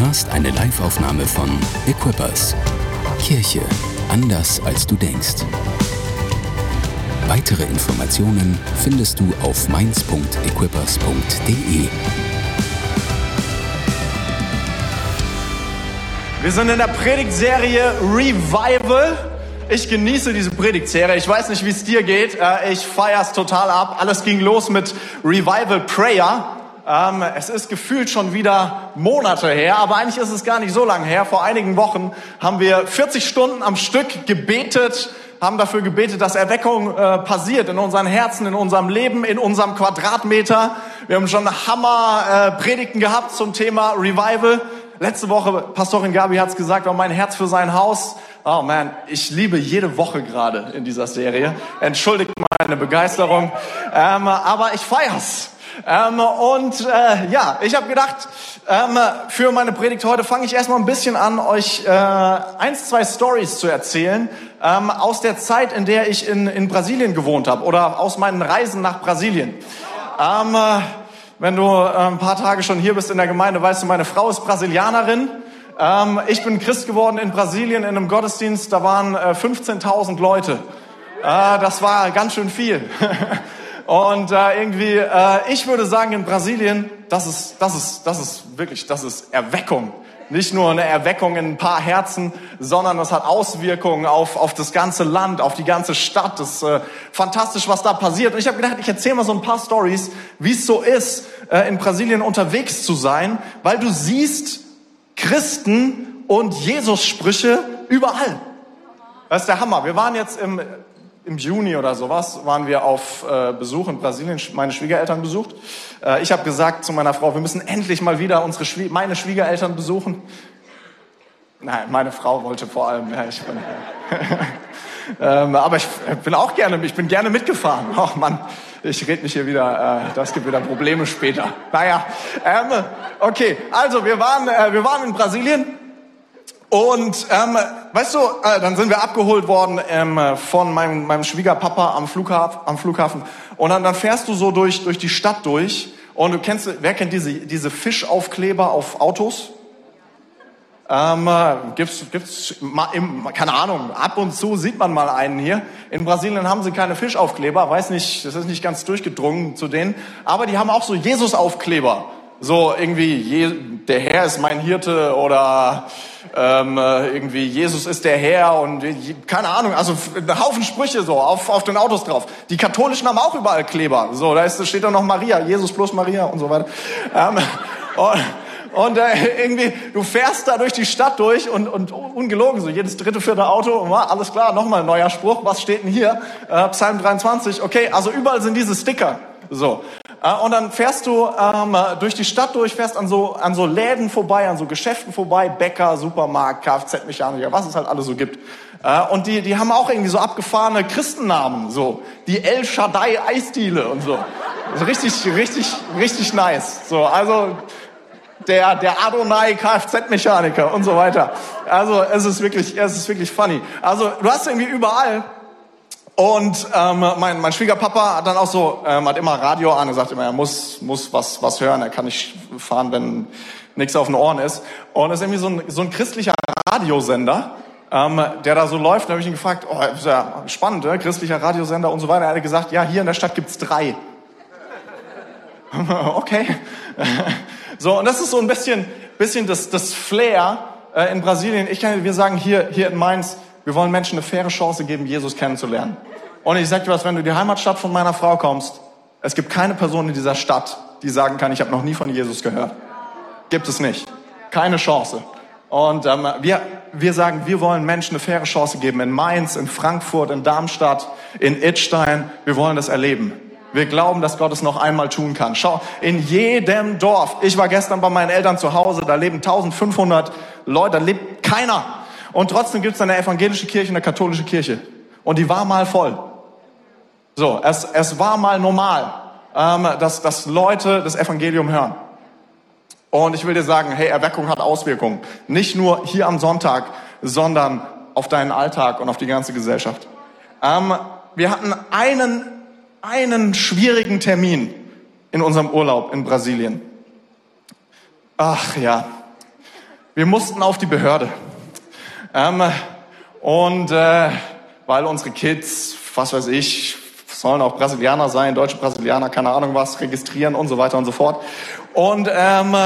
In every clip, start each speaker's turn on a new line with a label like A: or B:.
A: hörst eine Liveaufnahme von Equippers. Kirche anders als du denkst. Weitere Informationen findest du auf mainz.equippers.de.
B: Wir sind in der Predigtserie Revival. Ich genieße diese Predigtserie. Ich weiß nicht, wie es dir geht. Äh, ich feier's total ab. Alles ging los mit Revival Prayer. Ähm, es ist gefühlt schon wieder Monate her, aber eigentlich ist es gar nicht so lange her. Vor einigen Wochen haben wir 40 Stunden am Stück gebetet, haben dafür gebetet, dass Erweckung äh, passiert in unseren Herzen, in unserem Leben, in unserem Quadratmeter. Wir haben schon Hammer äh, gehabt zum Thema Revival. Letzte Woche, Pastorin Gabi hat es gesagt, war mein Herz für sein Haus. Oh man, ich liebe jede Woche gerade in dieser Serie. Entschuldigt meine Begeisterung, ähm, aber ich feier's. Ähm, und äh, ja, ich habe gedacht, ähm, für meine Predigt heute fange ich erstmal ein bisschen an, euch äh, eins, zwei Stories zu erzählen ähm, aus der Zeit, in der ich in, in Brasilien gewohnt habe oder aus meinen Reisen nach Brasilien. Ähm, äh, wenn du äh, ein paar Tage schon hier bist in der Gemeinde, weißt du, meine Frau ist Brasilianerin. Ähm, ich bin Christ geworden in Brasilien in einem Gottesdienst, da waren äh, 15.000 Leute. Äh, das war ganz schön viel. Und äh, irgendwie, äh, ich würde sagen, in Brasilien, das ist, das ist, das ist wirklich, das ist Erweckung. Nicht nur eine Erweckung in ein paar Herzen, sondern das hat Auswirkungen auf, auf das ganze Land, auf die ganze Stadt. Das ist äh, fantastisch, was da passiert. Und ich habe gedacht, ich erzähle mal so ein paar Stories, wie es so ist, äh, in Brasilien unterwegs zu sein, weil du siehst Christen und Jesus-Sprüche überall. Das ist der Hammer. Wir waren jetzt im im Juni oder sowas waren wir auf äh, Besuch in Brasilien, meine Schwiegereltern besucht. Äh, ich habe gesagt zu meiner Frau, wir müssen endlich mal wieder unsere Schwie meine Schwiegereltern besuchen. Nein, meine Frau wollte vor allem. Ja, ich bin, ähm, aber ich bin auch gerne, ich bin gerne mitgefahren. Ach Mann, ich rede mich hier wieder. Äh, das gibt wieder Probleme später. Naja, ähm, okay. Also wir waren, äh, wir waren in Brasilien und ähm, weißt du, äh, dann sind wir abgeholt worden ähm, von meinem, meinem Schwiegerpapa am Flughafen, am Flughafen. Und dann, dann fährst du so durch, durch die Stadt durch. Und du kennst, wer kennt diese, diese Fischaufkleber auf Autos? Ähm, äh, gibt's, gibt's, im, keine Ahnung, ab und zu sieht man mal einen hier. In Brasilien haben sie keine Fischaufkleber, weiß nicht, das ist nicht ganz durchgedrungen zu denen. Aber die haben auch so Jesus-Aufkleber. So irgendwie, je, der Herr ist mein Hirte oder ähm, äh, irgendwie Jesus ist der Herr und keine Ahnung, also ein Haufen Sprüche so auf, auf den Autos drauf. Die Katholischen haben auch überall Kleber. So, da ist, steht doch noch Maria, Jesus plus Maria und so weiter. Ähm, und, und äh, irgendwie, du fährst da durch die Stadt durch und, und ungelogen, so jedes dritte, vierte Auto, alles klar, nochmal neuer Spruch, was steht denn hier? Äh, Psalm 23, okay, also überall sind diese Sticker. So. Äh, und dann fährst du ähm, durch die Stadt durch, fährst an so, an so Läden vorbei, an so Geschäften vorbei, Bäcker, Supermarkt, Kfz-Mechaniker, was es halt alles so gibt. Äh, und die, die haben auch irgendwie so abgefahrene Christennamen, so die El Shaddai Eisdiele und so. Also richtig, richtig, richtig nice. So, also der, der Adonai Kfz-Mechaniker und so weiter. Also es ist wirklich, es ist wirklich funny. Also du hast irgendwie überall und ähm, mein, mein Schwiegerpapa hat dann auch so, ähm, hat immer Radio an, er sagt immer, er muss, muss was, was hören, er kann nicht fahren, wenn nichts auf den Ohren ist. Und es ist irgendwie so ein, so ein christlicher Radiosender, ähm, der da so läuft. Da habe ich ihn gefragt, oh, ist ja spannend, ne? christlicher Radiosender und so weiter. Er hat gesagt, ja, hier in der Stadt gibt's drei. okay. so, und das ist so ein bisschen, bisschen das, das Flair äh, in Brasilien. Ich kann, wir sagen hier, hier in Mainz, wir wollen Menschen eine faire Chance geben, Jesus kennenzulernen. Und ich sag dir was, wenn du in die Heimatstadt von meiner Frau kommst, es gibt keine Person in dieser Stadt, die sagen kann, ich habe noch nie von Jesus gehört. Gibt es nicht. Keine Chance. Und ähm, wir, wir sagen, wir wollen Menschen eine faire Chance geben in Mainz, in Frankfurt, in Darmstadt, in Idstein. Wir wollen das erleben. Wir glauben, dass Gott es noch einmal tun kann. Schau, in jedem Dorf. Ich war gestern bei meinen Eltern zu Hause, da leben 1500 Leute, da lebt keiner. Und trotzdem gibt es eine evangelische Kirche, eine katholische Kirche. Und die war mal voll. So, es, es war mal normal, ähm, dass, dass Leute das Evangelium hören. Und ich will dir sagen, hey, Erweckung hat Auswirkungen. Nicht nur hier am Sonntag, sondern auf deinen Alltag und auf die ganze Gesellschaft. Ähm, wir hatten einen, einen schwierigen Termin in unserem Urlaub in Brasilien. Ach ja, wir mussten auf die Behörde. Ähm, und äh, weil unsere Kids, was weiß ich, sollen auch Brasilianer sein, deutsche Brasilianer, keine Ahnung was, registrieren und so weiter und so fort. Und ähm,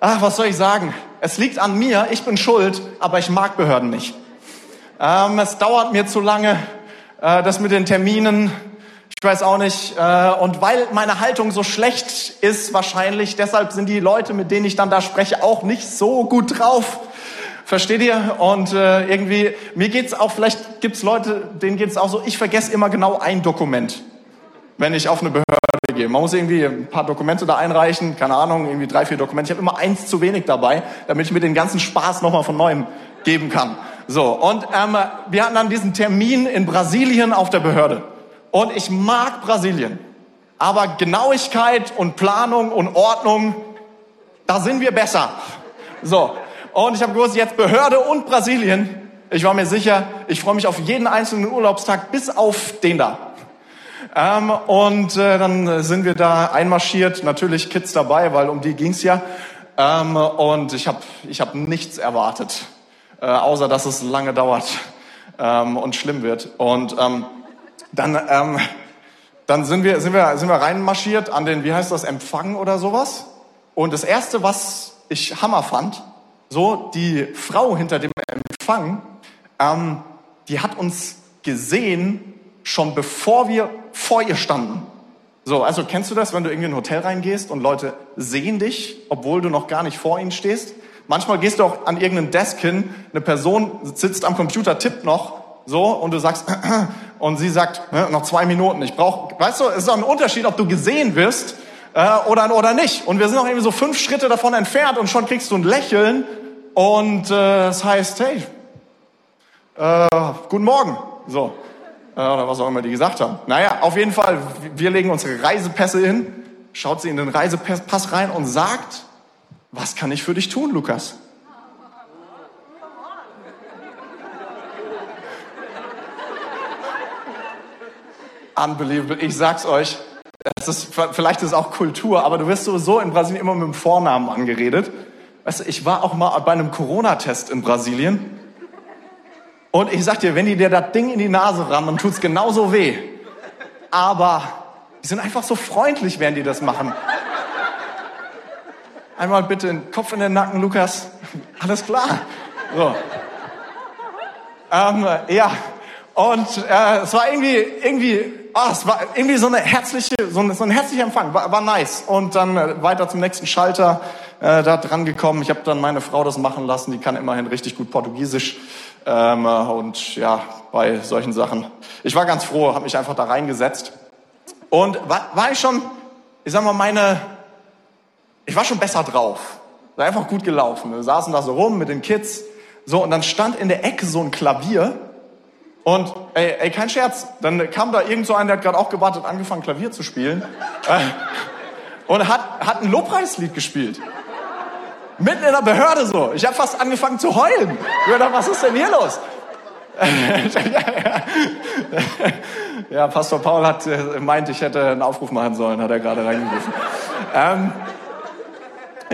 B: ach, was soll ich sagen? Es liegt an mir, ich bin schuld, aber ich mag Behörden nicht. Ähm, es dauert mir zu lange, äh, das mit den Terminen, ich weiß auch nicht. Äh, und weil meine Haltung so schlecht ist wahrscheinlich, deshalb sind die Leute, mit denen ich dann da spreche, auch nicht so gut drauf. Versteht ihr? Und äh, irgendwie, mir geht's auch, vielleicht gibt's Leute, denen geht's auch so, ich vergesse immer genau ein Dokument, wenn ich auf eine Behörde gehe. Man muss irgendwie ein paar Dokumente da einreichen, keine Ahnung, irgendwie drei, vier Dokumente. Ich habe immer eins zu wenig dabei, damit ich mir den ganzen Spaß nochmal von neuem geben kann. So, und ähm, wir hatten dann diesen Termin in Brasilien auf der Behörde. Und ich mag Brasilien. Aber Genauigkeit und Planung und Ordnung, da sind wir besser. So. Und ich habe gewusst, jetzt Behörde und Brasilien. Ich war mir sicher, ich freue mich auf jeden einzelnen Urlaubstag, bis auf den da. Ähm, und äh, dann sind wir da einmarschiert, natürlich Kids dabei, weil um die ging's ja. Ähm, und ich habe ich hab nichts erwartet, äh, außer dass es lange dauert ähm, und schlimm wird. Und ähm, dann, ähm, dann sind wir, sind wir, sind wir reinmarschiert an den, wie heißt das, Empfang oder sowas. Und das erste, was ich Hammer fand, so die Frau hinter dem Empfang, ähm, die hat uns gesehen, schon bevor wir vor ihr standen. So, also kennst du das, wenn du irgendwie in ein Hotel reingehst und Leute sehen dich, obwohl du noch gar nicht vor ihnen stehst? Manchmal gehst du auch an irgendeinen Desk hin, eine Person sitzt am Computer, tippt noch so, und du sagst, und sie sagt, noch zwei Minuten, ich brauche, weißt du, es ist auch ein Unterschied, ob du gesehen wirst äh, oder, oder nicht. Und wir sind auch irgendwie so fünf Schritte davon entfernt und schon kriegst du ein Lächeln und äh, das heißt, hey, äh, guten Morgen, so, äh, oder was auch immer die gesagt haben. Naja, auf jeden Fall, wir legen unsere Reisepässe hin, schaut sie in den Reisepass rein und sagt, was kann ich für dich tun, Lukas? Unbelievable. Ich sag's euch. Das ist, vielleicht ist es auch Kultur, aber du wirst sowieso in Brasilien immer mit dem Vornamen angeredet. Weißt du, ich war auch mal bei einem Corona-Test in Brasilien. Und ich sag dir, wenn die dir das Ding in die Nase rammen, dann tut's genauso weh. Aber die sind einfach so freundlich, während die das machen. Einmal bitte den Kopf in den Nacken, Lukas. Alles klar. So. Ähm, ja, und äh, es war irgendwie, irgendwie oh, es war irgendwie so eine herzliche, so, ein, so ein herzlicher Empfang, war, war nice. Und dann äh, weiter zum nächsten Schalter äh, da dran gekommen. Ich habe dann meine Frau das machen lassen, die kann immerhin richtig gut Portugiesisch. Ähm, und ja, bei solchen Sachen. Ich war ganz froh, habe mich einfach da reingesetzt. Und war, war ich schon, ich sag mal, meine, ich war schon besser drauf. War einfach gut gelaufen. Wir saßen da so rum mit den Kids. So, und dann stand in der Ecke so ein Klavier und ey, ey, kein Scherz, dann kam da irgend so einer, der hat gerade auch gewartet, angefangen Klavier zu spielen äh, und hat, hat ein Lobpreislied gespielt. Mitten in der Behörde so. Ich habe fast angefangen zu heulen. Ich dachte, was ist denn hier los? ja, Pastor Paul hat äh, meint, ich hätte einen Aufruf machen sollen, hat er gerade reingerufen. Ähm,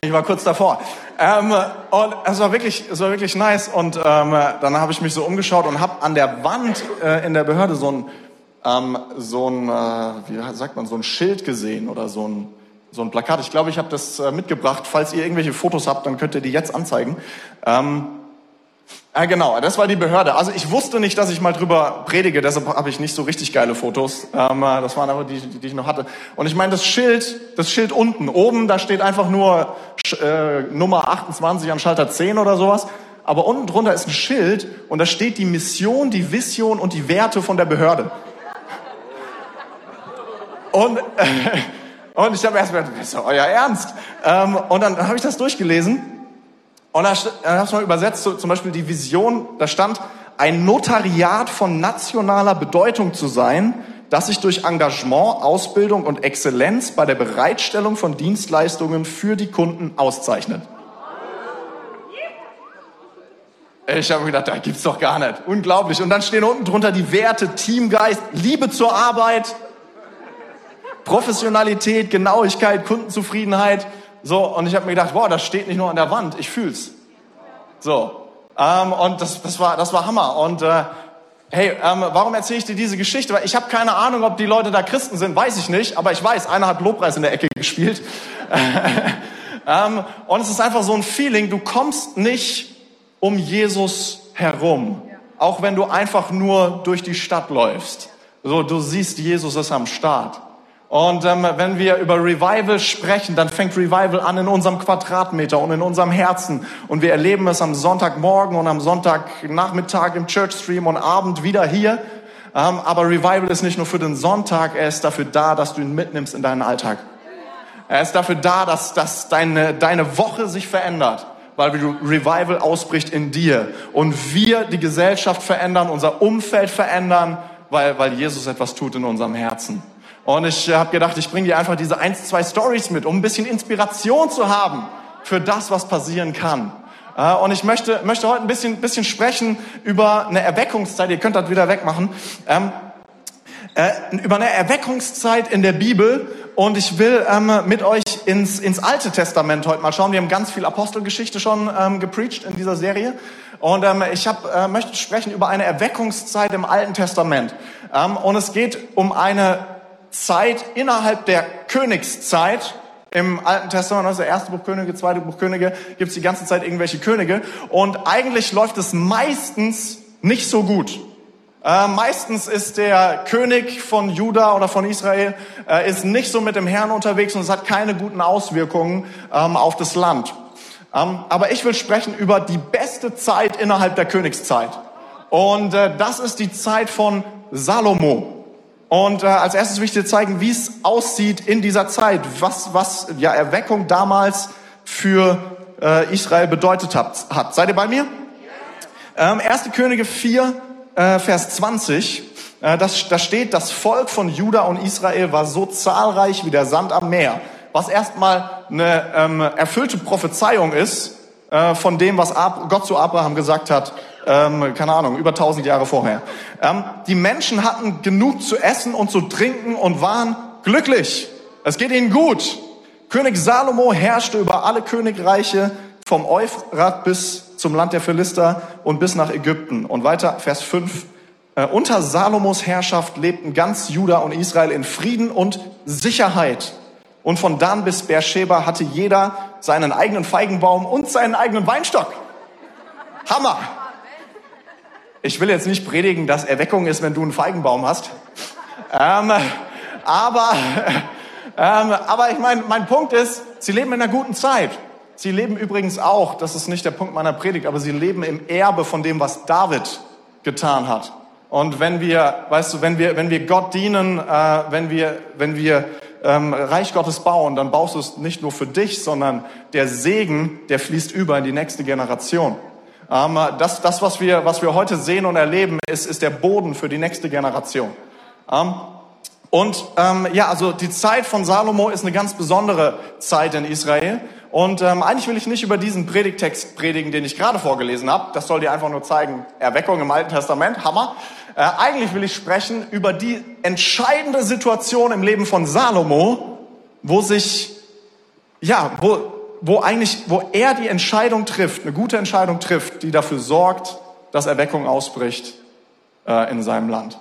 B: ich war kurz davor. Ähm, und es war wirklich, es war wirklich nice. Und ähm, dann habe ich mich so umgeschaut und habe an der Wand äh, in der Behörde so ein, ähm, so ein, äh, wie sagt man, so ein Schild gesehen oder so ein, so ein Plakat. Ich glaube, ich habe das äh, mitgebracht. Falls ihr irgendwelche Fotos habt, dann könnt ihr die jetzt anzeigen. Ähm, äh, genau, das war die Behörde. Also ich wusste nicht, dass ich mal drüber predige, deshalb habe ich nicht so richtig geile Fotos. Ähm, äh, das waren aber die, die ich noch hatte. Und ich meine, das Schild, das Schild unten, oben, da steht einfach nur äh, Nummer 28 an Schalter 10 oder sowas. Aber unten drunter ist ein Schild und da steht die Mission, die Vision und die Werte von der Behörde. Und, äh, und ich habe erst gedacht, das ist euer Ernst. Ähm, und dann habe ich das durchgelesen und da, da hast du mal übersetzt, so, zum Beispiel die Vision, da stand, ein Notariat von nationaler Bedeutung zu sein, das sich durch Engagement, Ausbildung und Exzellenz bei der Bereitstellung von Dienstleistungen für die Kunden auszeichnet. Ich habe mir gedacht, da gibt's doch gar nicht. Unglaublich. Und dann stehen unten drunter die Werte, Teamgeist, Liebe zur Arbeit, Professionalität, Genauigkeit, Kundenzufriedenheit. So, und ich habe mir gedacht, boah, das steht nicht nur an der Wand, ich fühl's. So. Ähm, und das, das, war, das war Hammer. Und äh, hey, ähm, warum erzähle ich dir diese Geschichte? Weil ich habe keine Ahnung, ob die Leute da Christen sind, weiß ich nicht. Aber ich weiß, einer hat Lobpreis in der Ecke gespielt. ähm, und es ist einfach so ein Feeling, du kommst nicht um Jesus herum. Auch wenn du einfach nur durch die Stadt läufst. So, du siehst, Jesus ist am Start. Und ähm, wenn wir über Revival sprechen, dann fängt Revival an in unserem Quadratmeter und in unserem Herzen. Und wir erleben es am Sonntagmorgen und am Sonntagnachmittag im Churchstream und Abend wieder hier. Ähm, aber Revival ist nicht nur für den Sonntag, er ist dafür da, dass du ihn mitnimmst in deinen Alltag. Er ist dafür da, dass, dass deine, deine Woche sich verändert, weil Revival ausbricht in dir. Und wir die Gesellschaft verändern, unser Umfeld verändern, weil, weil Jesus etwas tut in unserem Herzen. Und ich habe gedacht, ich bringe dir einfach diese eins, zwei Stories mit, um ein bisschen Inspiration zu haben für das, was passieren kann. Äh, und ich möchte, möchte heute ein bisschen, bisschen sprechen über eine Erweckungszeit. Ihr könnt das wieder wegmachen. Ähm, äh, über eine Erweckungszeit in der Bibel. Und ich will ähm, mit euch ins, ins Alte Testament heute mal schauen. Wir haben ganz viel Apostelgeschichte schon ähm, gepreacht in dieser Serie. Und ähm, ich hab, äh, möchte sprechen über eine Erweckungszeit im Alten Testament. Ähm, und es geht um eine Zeit innerhalb der Königszeit. Im Alten Testament, also erste Buch Könige, zweite Buch Könige, gibt es die ganze Zeit irgendwelche Könige. Und eigentlich läuft es meistens nicht so gut. Äh, meistens ist der König von Juda oder von Israel äh, ist nicht so mit dem Herrn unterwegs und es hat keine guten Auswirkungen ähm, auf das Land. Ähm, aber ich will sprechen über die beste Zeit innerhalb der Königszeit. Und äh, das ist die Zeit von Salomo. Und äh, als erstes will ich dir zeigen, wie es aussieht in dieser Zeit, was, was ja Erweckung damals für äh, Israel bedeutet hat. hat. Seid ihr bei mir? Ähm, 1. Könige 4, äh, Vers 20. Äh, das, da steht, das Volk von Juda und Israel war so zahlreich wie der Sand am Meer. Was erstmal eine ähm, erfüllte Prophezeiung ist äh, von dem, was Ab Gott zu Abraham gesagt hat ähm, keine Ahnung, über tausend Jahre vorher. Ähm, die Menschen hatten genug zu essen und zu trinken und waren glücklich. Es geht ihnen gut. König Salomo herrschte über alle Königreiche vom Euphrat bis zum Land der Philister und bis nach Ägypten. Und weiter, Vers 5. Äh, unter Salomos Herrschaft lebten ganz Juda und Israel in Frieden und Sicherheit. Und von Dan bis Beersheba hatte jeder seinen eigenen Feigenbaum und seinen eigenen Weinstock. Hammer! Ich will jetzt nicht predigen, dass Erweckung ist, wenn du einen Feigenbaum hast. Ähm, aber, ähm, aber ich meine, mein Punkt ist, sie leben in einer guten Zeit. Sie leben übrigens auch, das ist nicht der Punkt meiner Predigt, aber sie leben im Erbe von dem, was David getan hat. Und wenn wir, weißt du, wenn wir, wenn wir Gott dienen, äh, wenn wir, wenn wir ähm, Reich Gottes bauen, dann baust du es nicht nur für dich, sondern der Segen, der fließt über in die nächste Generation. Das, das was, wir, was wir heute sehen und erleben, ist, ist der Boden für die nächste Generation. Ähm, und ähm, ja, also die Zeit von Salomo ist eine ganz besondere Zeit in Israel. Und ähm, eigentlich will ich nicht über diesen Predigtext predigen, den ich gerade vorgelesen habe. Das soll dir einfach nur zeigen, Erweckung im Alten Testament, Hammer. Äh, eigentlich will ich sprechen über die entscheidende Situation im Leben von Salomo, wo sich, ja, wo, wo eigentlich, wo er die Entscheidung trifft, eine gute Entscheidung trifft, die dafür sorgt, dass Erweckung ausbricht äh, in seinem Land.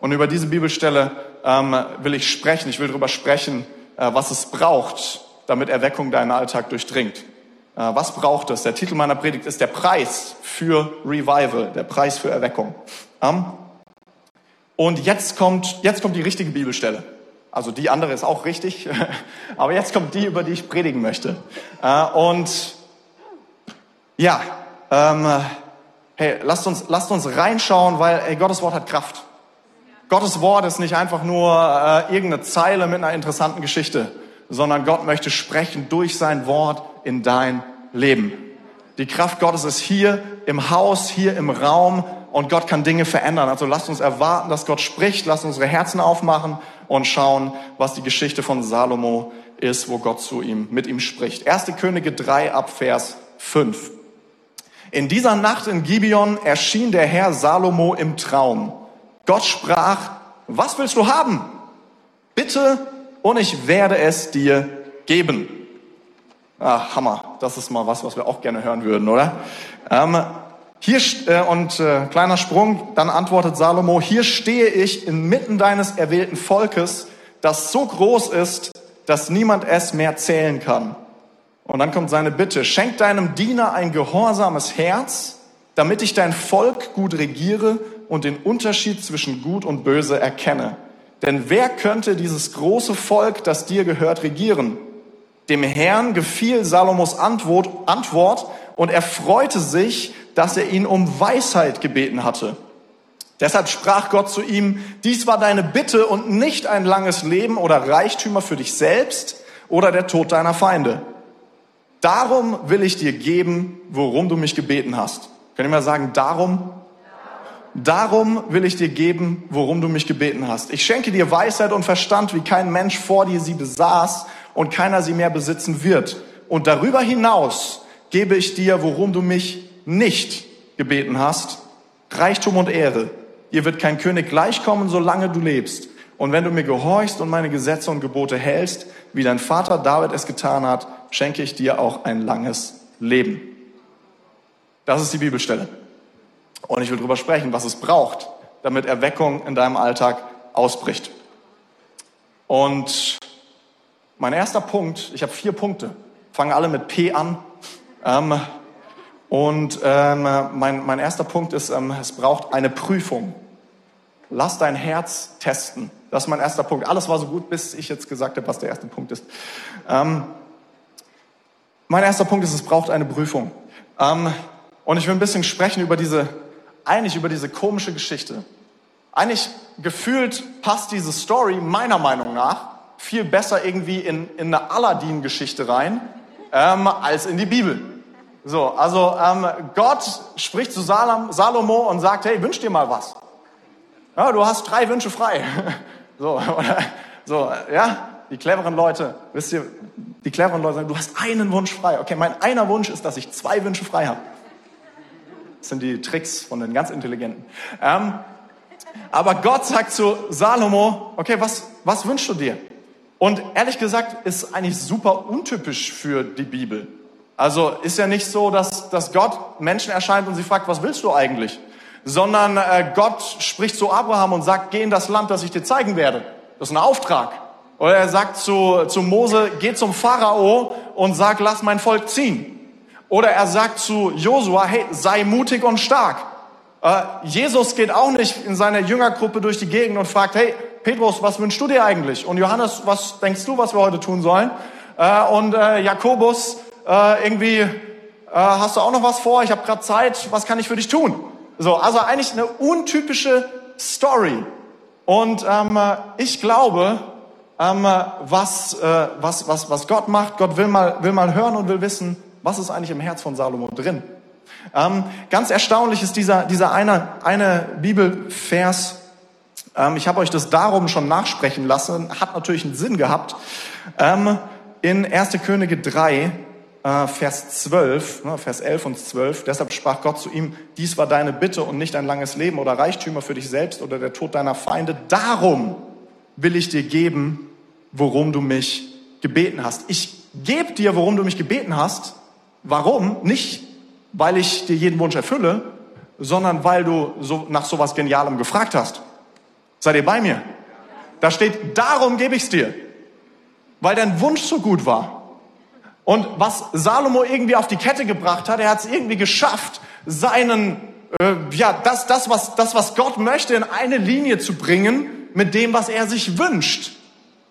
B: Und über diese Bibelstelle ähm, will ich sprechen. Ich will darüber sprechen, äh, was es braucht, damit Erweckung deinen Alltag durchdringt. Äh, was braucht es? Der Titel meiner Predigt ist der Preis für Revival, der Preis für Erweckung. Ähm, und jetzt kommt, jetzt kommt die richtige Bibelstelle. Also die andere ist auch richtig, aber jetzt kommt die, über die ich predigen möchte. Äh, und ja, ähm, hey, lasst uns, lasst uns reinschauen, weil hey, Gottes Wort hat Kraft. Gottes Wort ist nicht einfach nur äh, irgendeine Zeile mit einer interessanten Geschichte, sondern Gott möchte sprechen durch sein Wort in dein Leben. Die Kraft Gottes ist hier im Haus, hier im Raum und Gott kann Dinge verändern. Also lasst uns erwarten, dass Gott spricht, lasst unsere Herzen aufmachen und schauen, was die Geschichte von Salomo ist, wo Gott zu ihm, mit ihm spricht. Erste Könige 3 ab Vers 5. In dieser Nacht in Gibeon erschien der Herr Salomo im Traum. Gott sprach, was willst du haben? Bitte und ich werde es dir geben. Ah, Hammer. Das ist mal was, was wir auch gerne hören würden, oder? Ähm, hier äh, und äh, kleiner Sprung, dann antwortet Salomo: Hier stehe ich inmitten deines erwählten Volkes, das so groß ist, dass niemand es mehr zählen kann. Und dann kommt seine Bitte: Schenk deinem Diener ein gehorsames Herz, damit ich dein Volk gut regiere und den Unterschied zwischen Gut und Böse erkenne. Denn wer könnte dieses große Volk, das dir gehört, regieren? Dem Herrn gefiel Salomos Antwort, Antwort und er freute sich, dass er ihn um Weisheit gebeten hatte. Deshalb sprach Gott zu ihm, dies war deine Bitte und nicht ein langes Leben oder Reichtümer für dich selbst oder der Tod deiner Feinde. Darum will ich dir geben, worum du mich gebeten hast. Könnt ihr mal sagen, darum Darum will ich dir geben, worum du mich gebeten hast. Ich schenke dir Weisheit und Verstand, wie kein Mensch vor dir sie besaß und keiner sie mehr besitzen wird. Und darüber hinaus gebe ich dir, worum du mich nicht gebeten hast, Reichtum und Ehre. Ihr wird kein König gleichkommen, solange du lebst. Und wenn du mir gehorchst und meine Gesetze und Gebote hältst, wie dein Vater David es getan hat, schenke ich dir auch ein langes Leben. Das ist die Bibelstelle. Und ich will darüber sprechen, was es braucht, damit Erweckung in deinem Alltag ausbricht. Und mein erster Punkt, ich habe vier Punkte, fangen alle mit P an. Ähm, und ähm, mein, mein erster Punkt ist, ähm, es braucht eine Prüfung. Lass dein Herz testen. Das ist mein erster Punkt. Alles war so gut, bis ich jetzt gesagt habe, was der erste Punkt ist. Ähm, mein erster Punkt ist, es braucht eine Prüfung. Ähm, und ich will ein bisschen sprechen über diese eigentlich über diese komische Geschichte. Eigentlich gefühlt passt diese Story meiner Meinung nach viel besser irgendwie in, in eine Aladdin-Geschichte rein ähm, als in die Bibel. So, also ähm, Gott spricht zu Salom, Salomo und sagt, hey, wünsch dir mal was. Ja, du hast drei Wünsche frei. So, oder, so, ja, die cleveren Leute, wisst ihr, die cleveren Leute sagen, du hast einen Wunsch frei. Okay, mein einer Wunsch ist, dass ich zwei Wünsche frei habe. Das sind die Tricks von den ganz Intelligenten. Ähm, aber Gott sagt zu Salomo, okay, was, was wünschst du dir? Und ehrlich gesagt ist eigentlich super untypisch für die Bibel. Also ist ja nicht so, dass, dass Gott Menschen erscheint und sie fragt, was willst du eigentlich? Sondern äh, Gott spricht zu Abraham und sagt, geh in das Land, das ich dir zeigen werde. Das ist ein Auftrag. Oder er sagt zu, zu Mose, geh zum Pharao und sag, lass mein Volk ziehen. Oder er sagt zu Josua, hey, sei mutig und stark. Äh, Jesus geht auch nicht in seiner Jüngergruppe durch die Gegend und fragt, hey, Petrus, was wünschst du dir eigentlich? Und Johannes, was denkst du, was wir heute tun sollen? Äh, und äh, Jakobus, äh, irgendwie, äh, hast du auch noch was vor? Ich habe gerade Zeit, was kann ich für dich tun? So, also eigentlich eine untypische Story. Und ähm, ich glaube, ähm, was, äh, was, was, was Gott macht, Gott will mal, will mal hören und will wissen, was ist eigentlich im Herz von Salomo drin? Ähm, ganz erstaunlich ist dieser, dieser eine, eine Bibelvers. Ähm, ich habe euch das darum schon nachsprechen lassen. Hat natürlich einen Sinn gehabt. Ähm, in 1. Könige 3, äh, Vers 12, ne, Vers 11 und 12. Deshalb sprach Gott zu ihm, dies war deine Bitte und nicht ein langes Leben oder Reichtümer für dich selbst oder der Tod deiner Feinde. Darum will ich dir geben, worum du mich gebeten hast. Ich gebe dir, worum du mich gebeten hast, Warum? Nicht, weil ich dir jeden Wunsch erfülle, sondern weil du so nach sowas Genialem gefragt hast. Seid ihr bei mir? Da steht, darum gebe ich's dir. Weil dein Wunsch so gut war. Und was Salomo irgendwie auf die Kette gebracht hat, er hat es irgendwie geschafft, seinen, äh, ja, das, das, was, das, was Gott möchte, in eine Linie zu bringen mit dem, was er sich wünscht.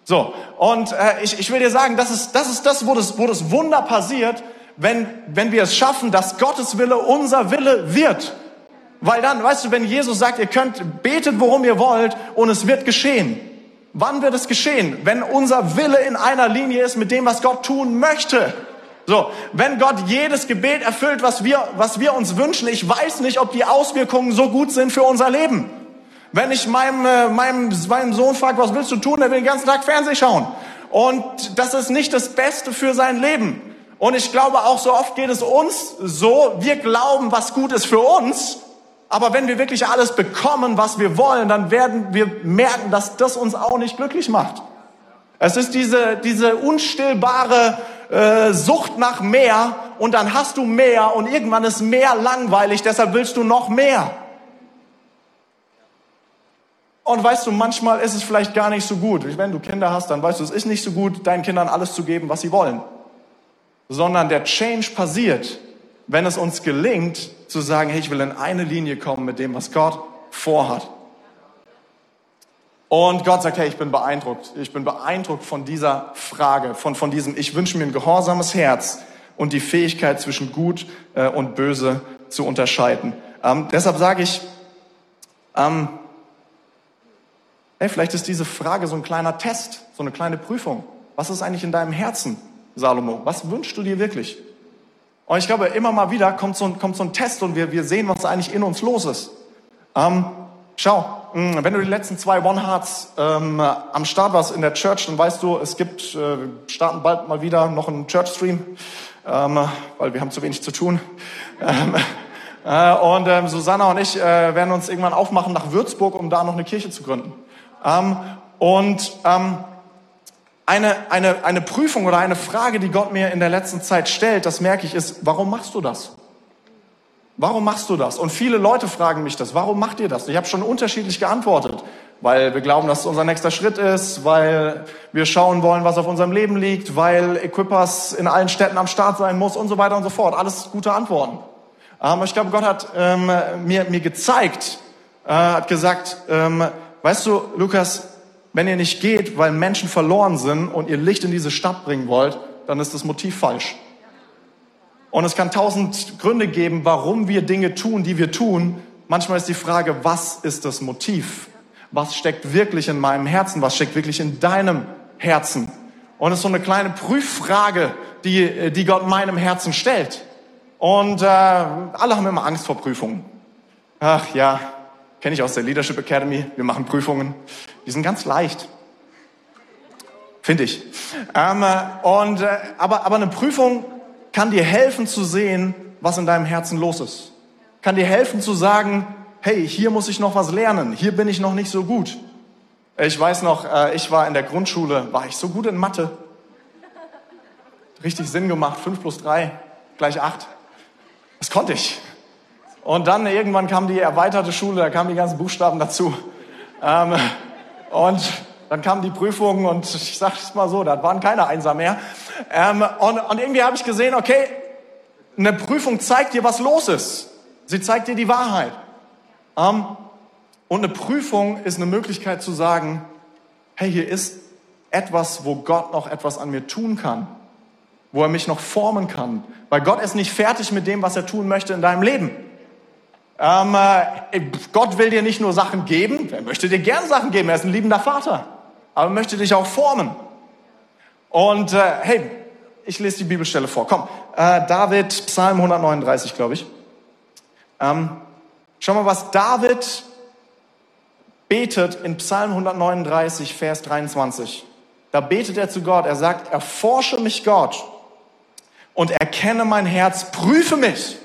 B: So, und äh, ich, ich will dir sagen, das ist das, ist das wo, das wo das Wunder passiert, wenn, wenn wir es schaffen, dass Gottes Wille unser Wille wird. Weil dann, weißt du, wenn Jesus sagt, ihr könnt, betet, worum ihr wollt, und es wird geschehen. Wann wird es geschehen? Wenn unser Wille in einer Linie ist mit dem, was Gott tun möchte. So, wenn Gott jedes Gebet erfüllt, was wir, was wir uns wünschen, ich weiß nicht, ob die Auswirkungen so gut sind für unser Leben. Wenn ich meinem, äh, meinem, meinem Sohn frage, was willst du tun, der will den ganzen Tag Fernsehen schauen. Und das ist nicht das Beste für sein Leben. Und ich glaube auch so oft geht es uns so, wir glauben, was gut ist für uns, aber wenn wir wirklich alles bekommen, was wir wollen, dann werden wir merken, dass das uns auch nicht glücklich macht. Es ist diese, diese unstillbare äh, Sucht nach mehr und dann hast du mehr und irgendwann ist mehr langweilig, deshalb willst du noch mehr. Und weißt du, manchmal ist es vielleicht gar nicht so gut. Wenn du Kinder hast, dann weißt du, es ist nicht so gut, deinen Kindern alles zu geben, was sie wollen. Sondern der Change passiert, wenn es uns gelingt, zu sagen, hey, ich will in eine Linie kommen mit dem, was Gott vorhat. Und Gott sagt, hey, ich bin beeindruckt. Ich bin beeindruckt von dieser Frage, von, von diesem, ich wünsche mir ein gehorsames Herz und die Fähigkeit zwischen gut äh, und böse zu unterscheiden. Ähm, deshalb sage ich, ähm, hey, vielleicht ist diese Frage so ein kleiner Test, so eine kleine Prüfung. Was ist eigentlich in deinem Herzen, Salomo? Was wünschst du dir wirklich? Und ich glaube, immer mal wieder kommt so ein, kommt so ein Test und wir, wir sehen, was eigentlich in uns los ist. Ähm, schau, hm, wenn du die letzten zwei One Hearts ähm, am Start warst in der Church, dann weißt du, es gibt, äh, wir starten bald mal wieder noch einen Church Stream, ähm, weil wir haben zu wenig zu tun. Ähm, äh, und ähm, Susanna und ich äh, werden uns irgendwann aufmachen nach Würzburg, um da noch eine Kirche zu gründen. Ähm, und ähm, eine, eine, eine Prüfung oder eine Frage, die Gott mir in der letzten Zeit stellt, das merke ich, ist, warum machst du das? Warum machst du das? Und viele Leute fragen mich das, warum macht ihr das? Ich habe schon unterschiedlich geantwortet, weil wir glauben, dass es unser nächster Schritt ist, weil wir schauen wollen, was auf unserem Leben liegt, weil Equippers in allen Städten am Start sein muss und so weiter und so fort. Alles gute Antworten. Aber ich glaube, Gott hat ähm, mir, mir gezeigt, äh, hat gesagt, ähm, weißt du, Lukas, wenn ihr nicht geht, weil Menschen verloren sind und ihr Licht in diese Stadt bringen wollt, dann ist das Motiv falsch. Und es kann tausend Gründe geben, warum wir Dinge tun, die wir tun. Manchmal ist die Frage, was ist das Motiv? Was steckt wirklich in meinem Herzen? Was steckt wirklich in deinem Herzen? Und es ist so eine kleine Prüffrage, die, die Gott meinem Herzen stellt. Und äh, alle haben immer Angst vor Prüfungen. Ach ja, kenne ich aus der Leadership Academy. Wir machen Prüfungen. Die sind ganz leicht. Finde ich. Ähm, und, äh, aber, aber eine Prüfung kann dir helfen zu sehen, was in deinem Herzen los ist. Kann dir helfen zu sagen, hey, hier muss ich noch was lernen. Hier bin ich noch nicht so gut. Ich weiß noch, äh, ich war in der Grundschule, war ich so gut in Mathe. Richtig Sinn gemacht. Fünf plus drei gleich acht. Das konnte ich. Und dann irgendwann kam die erweiterte Schule, da kamen die ganzen Buchstaben dazu. Ähm, und dann kam die Prüfung und ich sage es mal so, da waren keine Einser mehr. Ähm, und, und irgendwie habe ich gesehen, okay, eine Prüfung zeigt dir, was los ist. Sie zeigt dir die Wahrheit. Ähm, und eine Prüfung ist eine Möglichkeit zu sagen, hey, hier ist etwas, wo Gott noch etwas an mir tun kann, wo er mich noch formen kann. Weil Gott ist nicht fertig mit dem, was er tun möchte in deinem Leben. Ähm, äh, Gott will dir nicht nur Sachen geben, er möchte dir gern Sachen geben, er ist ein liebender Vater, aber möchte dich auch formen. Und äh, hey, ich lese die Bibelstelle vor. Komm, äh, David, Psalm 139, glaube ich. Ähm, schau mal, was David betet in Psalm 139, Vers 23. Da betet er zu Gott. Er sagt, erforsche mich Gott und erkenne mein Herz, prüfe mich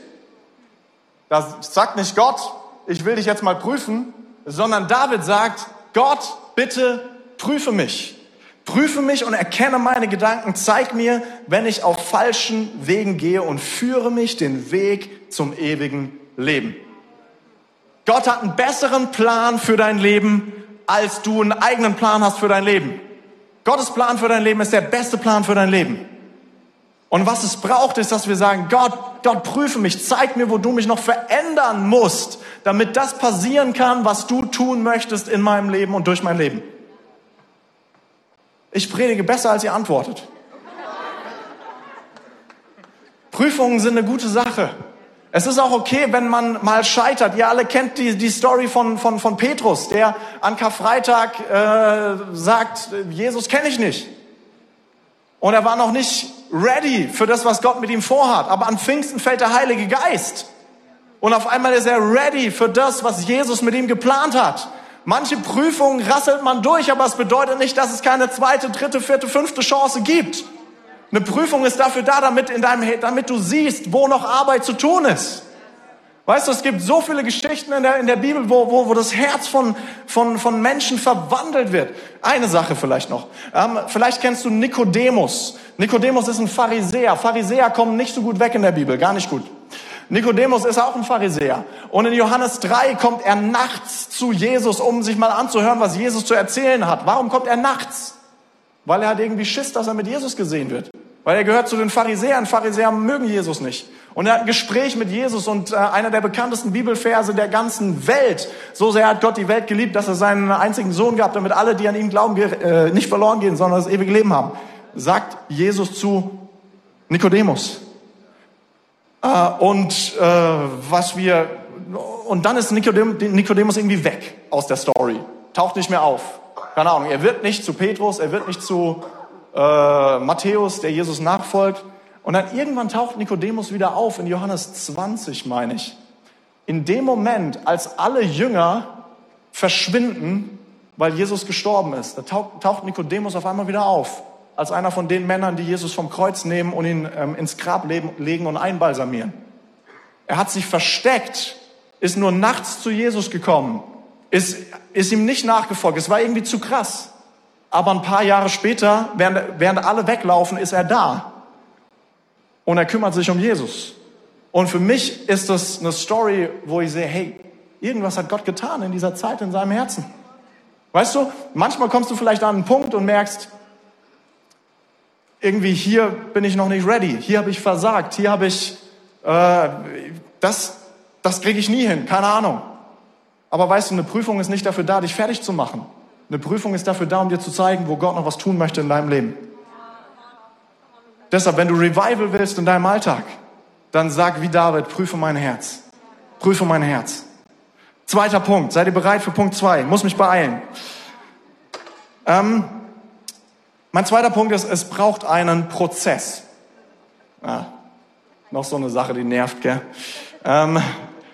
B: da sagt nicht Gott, ich will dich jetzt mal prüfen, sondern David sagt, Gott, bitte prüfe mich. Prüfe mich und erkenne meine Gedanken. Zeig mir, wenn ich auf falschen Wegen gehe und führe mich den Weg zum ewigen Leben. Gott hat einen besseren Plan für dein Leben, als du einen eigenen Plan hast für dein Leben. Gottes Plan für dein Leben ist der beste Plan für dein Leben. Und was es braucht, ist, dass wir sagen, Gott, Gott, prüfe mich, zeig mir, wo du mich noch verändern musst, damit das passieren kann, was du tun möchtest in meinem Leben und durch mein Leben. Ich predige besser, als ihr antwortet. Prüfungen sind eine gute Sache. Es ist auch okay, wenn man mal scheitert. Ihr alle kennt die, die Story von, von, von Petrus, der an Karfreitag äh, sagt, Jesus kenne ich nicht. Und er war noch nicht ready für das, was Gott mit ihm vorhat. Aber an Pfingsten fällt der Heilige Geist. Und auf einmal ist er ready für das, was Jesus mit ihm geplant hat. Manche Prüfungen rasselt man durch, aber es bedeutet nicht, dass es keine zweite, dritte, vierte, fünfte Chance gibt. Eine Prüfung ist dafür da, damit, in deinem, damit du siehst, wo noch Arbeit zu tun ist. Weißt du, es gibt so viele Geschichten in der, in der Bibel, wo, wo, wo das Herz von, von, von Menschen verwandelt wird. Eine Sache vielleicht noch. Ähm, vielleicht kennst du Nikodemus. Nikodemus ist ein Pharisäer. Pharisäer kommen nicht so gut weg in der Bibel, gar nicht gut. Nikodemus ist auch ein Pharisäer. Und in Johannes 3 kommt er nachts zu Jesus, um sich mal anzuhören, was Jesus zu erzählen hat. Warum kommt er nachts? Weil er hat irgendwie Schiss, dass er mit Jesus gesehen wird. Weil er gehört zu den Pharisäern. Pharisäer mögen Jesus nicht. Und er hat ein Gespräch mit Jesus und äh, einer der bekanntesten Bibelverse der ganzen Welt. So sehr hat Gott die Welt geliebt, dass er seinen einzigen Sohn gab, damit alle, die an ihn glauben, äh, nicht verloren gehen, sondern das ewige Leben haben. Sagt Jesus zu Nikodemus. Äh, und was wir und dann ist Nikodemus irgendwie weg aus der Story, taucht nicht mehr auf. Keine Ahnung, er wird nicht zu Petrus, er wird nicht zu äh, Matthäus, der Jesus nachfolgt. Und dann irgendwann taucht Nikodemus wieder auf in Johannes 20, meine ich. In dem Moment, als alle Jünger verschwinden, weil Jesus gestorben ist, da taucht Nikodemus auf einmal wieder auf. Als einer von den Männern, die Jesus vom Kreuz nehmen und ihn ähm, ins Grab legen und einbalsamieren. Er hat sich versteckt, ist nur nachts zu Jesus gekommen, ist, ist ihm nicht nachgefolgt. Es war irgendwie zu krass. Aber ein paar Jahre später, während, während alle weglaufen, ist er da. Und er kümmert sich um Jesus. Und für mich ist das eine Story, wo ich sehe, hey, irgendwas hat Gott getan in dieser Zeit in seinem Herzen. Weißt du, manchmal kommst du vielleicht an einen Punkt und merkst, irgendwie hier bin ich noch nicht ready, hier habe ich versagt, hier habe ich, äh, das, das kriege ich nie hin, keine Ahnung. Aber weißt du, eine Prüfung ist nicht dafür da, dich fertig zu machen. Eine Prüfung ist dafür da, um dir zu zeigen, wo Gott noch was tun möchte in deinem Leben. Deshalb, wenn du Revival willst in deinem Alltag, dann sag wie David, prüfe mein Herz. Prüfe mein Herz. Zweiter Punkt. Seid ihr bereit für Punkt zwei? Muss mich beeilen. Ähm, mein zweiter Punkt ist, es braucht einen Prozess. Ah, noch so eine Sache, die nervt, gell? Ähm,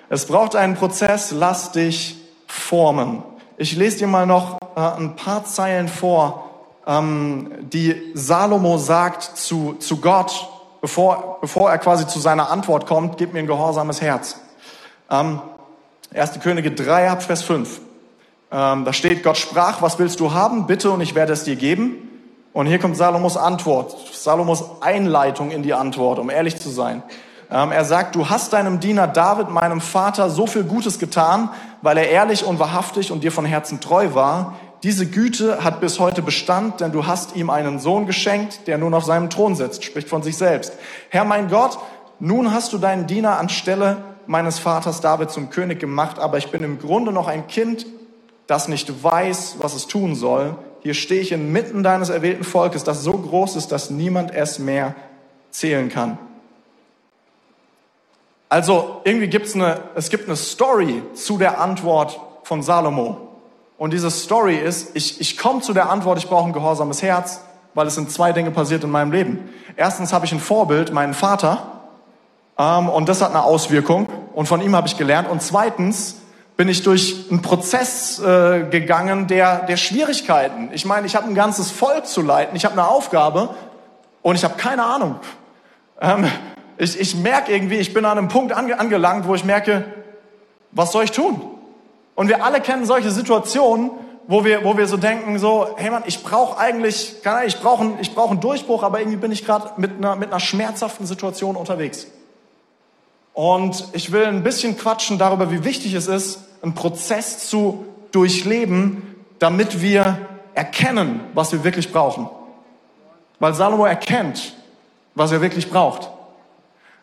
B: es braucht einen Prozess, lass dich formen. Ich lese dir mal noch äh, ein paar Zeilen vor, ähm, die Salomo sagt zu, zu Gott, bevor, bevor er quasi zu seiner Antwort kommt, gib mir ein gehorsames Herz. Ähm, 1. Könige 3, ab Vers 5. Ähm, da steht, Gott sprach, was willst du haben? Bitte und ich werde es dir geben. Und hier kommt Salomos Antwort, Salomos Einleitung in die Antwort, um ehrlich zu sein. Ähm, er sagt, du hast deinem Diener David, meinem Vater, so viel Gutes getan, weil er ehrlich und wahrhaftig und dir von Herzen treu war. Diese Güte hat bis heute Bestand, denn du hast ihm einen Sohn geschenkt, der nun auf seinem Thron sitzt, spricht von sich selbst. Herr mein Gott, nun hast du deinen Diener anstelle meines Vaters David zum König gemacht, aber ich bin im Grunde noch ein Kind, das nicht weiß, was es tun soll. Hier stehe ich inmitten deines erwählten Volkes, das so groß ist, dass niemand es mehr zählen kann. Also irgendwie gibt's eine, es gibt eine Story zu der Antwort von Salomo. Und diese Story ist, ich, ich komme zu der Antwort, ich brauche ein gehorsames Herz, weil es sind zwei Dinge passiert in meinem Leben. Erstens habe ich ein Vorbild, meinen Vater, ähm, und das hat eine Auswirkung. Und von ihm habe ich gelernt. Und zweitens bin ich durch einen Prozess äh, gegangen der, der Schwierigkeiten. Ich meine, ich habe ein ganzes Volk zu leiten, ich habe eine Aufgabe und ich habe keine Ahnung. Ähm, ich, ich merke irgendwie, ich bin an einem Punkt ange, angelangt, wo ich merke, was soll ich tun? Und wir alle kennen solche Situationen, wo wir, wo wir so denken, so, hey Mann, ich brauche eigentlich, ich brauche einen, ich brauch einen Durchbruch, aber irgendwie bin ich gerade mit einer, mit einer schmerzhaften Situation unterwegs. Und ich will ein bisschen quatschen darüber, wie wichtig es ist, einen Prozess zu durchleben, damit wir erkennen, was wir wirklich brauchen. Weil Salomo erkennt, was er wirklich braucht.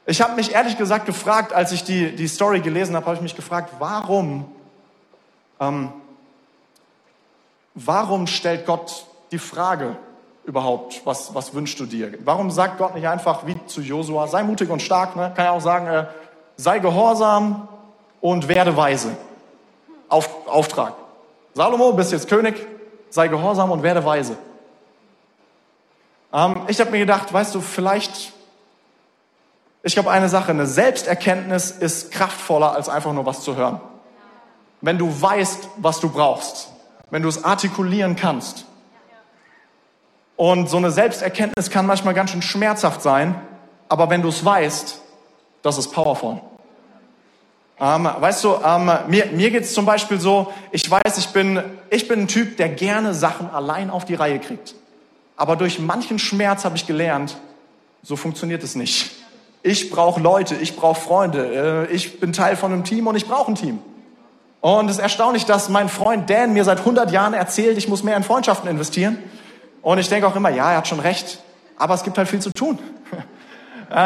B: Ich habe mich ehrlich gesagt gefragt, als ich die, die Story gelesen habe, habe ich mich gefragt, warum, ähm, warum stellt Gott die Frage überhaupt, was, was wünschst du dir? Warum sagt Gott nicht einfach wie zu Josua, sei mutig und stark, ne? kann ja auch sagen, äh, sei gehorsam und werde weise. Auf, Auftrag. Salomo, bist jetzt König, sei gehorsam und werde weise. Ähm, ich habe mir gedacht, weißt du, vielleicht ich glaube eine Sache, eine Selbsterkenntnis ist kraftvoller als einfach nur was zu hören. Wenn du weißt, was du brauchst, wenn du es artikulieren kannst. Und so eine Selbsterkenntnis kann manchmal ganz schön schmerzhaft sein, aber wenn du es weißt, das ist powerful. Ähm, weißt du, ähm, mir, mir geht's zum Beispiel so, ich weiß, ich bin, ich bin ein Typ, der gerne Sachen allein auf die Reihe kriegt. Aber durch manchen Schmerz habe ich gelernt, so funktioniert es nicht. Ich brauche Leute, ich brauche Freunde, äh, ich bin Teil von einem Team und ich brauche ein Team. Und es ist erstaunlich, dass mein Freund Dan mir seit 100 Jahren erzählt, ich muss mehr in Freundschaften investieren. Und ich denke auch immer, ja, er hat schon recht, aber es gibt halt viel zu tun.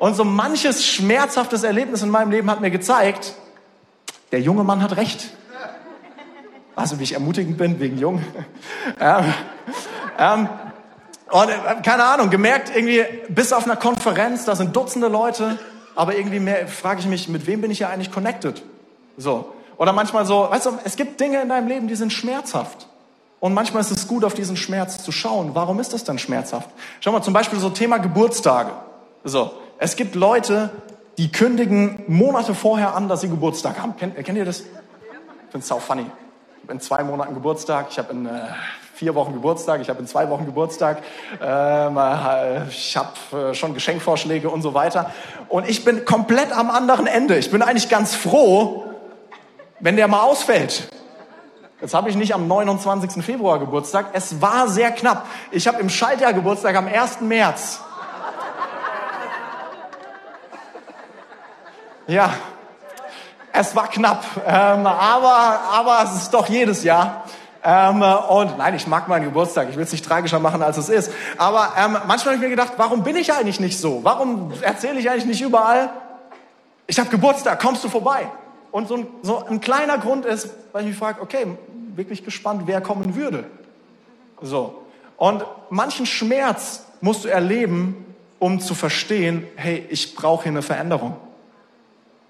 B: Und so manches schmerzhaftes Erlebnis in meinem Leben hat mir gezeigt, der junge Mann hat recht. Also wie ich ermutigend bin, wegen jung. ähm, ähm, und äh, keine Ahnung, gemerkt irgendwie bis auf einer Konferenz, da sind Dutzende Leute, aber irgendwie mehr frage ich mich, mit wem bin ich ja eigentlich connected? So. Oder manchmal so, weißt du, es gibt Dinge in deinem Leben, die sind schmerzhaft. Und manchmal ist es gut, auf diesen Schmerz zu schauen. Warum ist das denn schmerzhaft? Schau mal, zum Beispiel so Thema Geburtstage. So. Es gibt Leute, die kündigen Monate vorher an, dass sie Geburtstag haben. Kennt, kennt ihr das? Ich finde es sau funny. Ich habe in zwei Monaten Geburtstag, ich habe in äh, vier Wochen Geburtstag, ich habe in zwei Wochen Geburtstag, ähm, äh, ich habe äh, schon Geschenkvorschläge und so weiter. Und ich bin komplett am anderen Ende. Ich bin eigentlich ganz froh, wenn der mal ausfällt. Jetzt habe ich nicht am 29. Februar Geburtstag. Es war sehr knapp. Ich habe im Schaltjahr Geburtstag am 1. März. Ja, es war knapp, ähm, aber, aber es ist doch jedes Jahr. Ähm, und nein, ich mag meinen Geburtstag. Ich will es nicht tragischer machen, als es ist. Aber ähm, manchmal habe ich mir gedacht, warum bin ich eigentlich nicht so? Warum erzähle ich eigentlich nicht überall? Ich habe Geburtstag, kommst du vorbei? Und so ein, so ein kleiner Grund ist, weil ich mich frage, okay, wirklich gespannt, wer kommen würde. So. Und manchen Schmerz musst du erleben, um zu verstehen, hey, ich brauche hier eine Veränderung.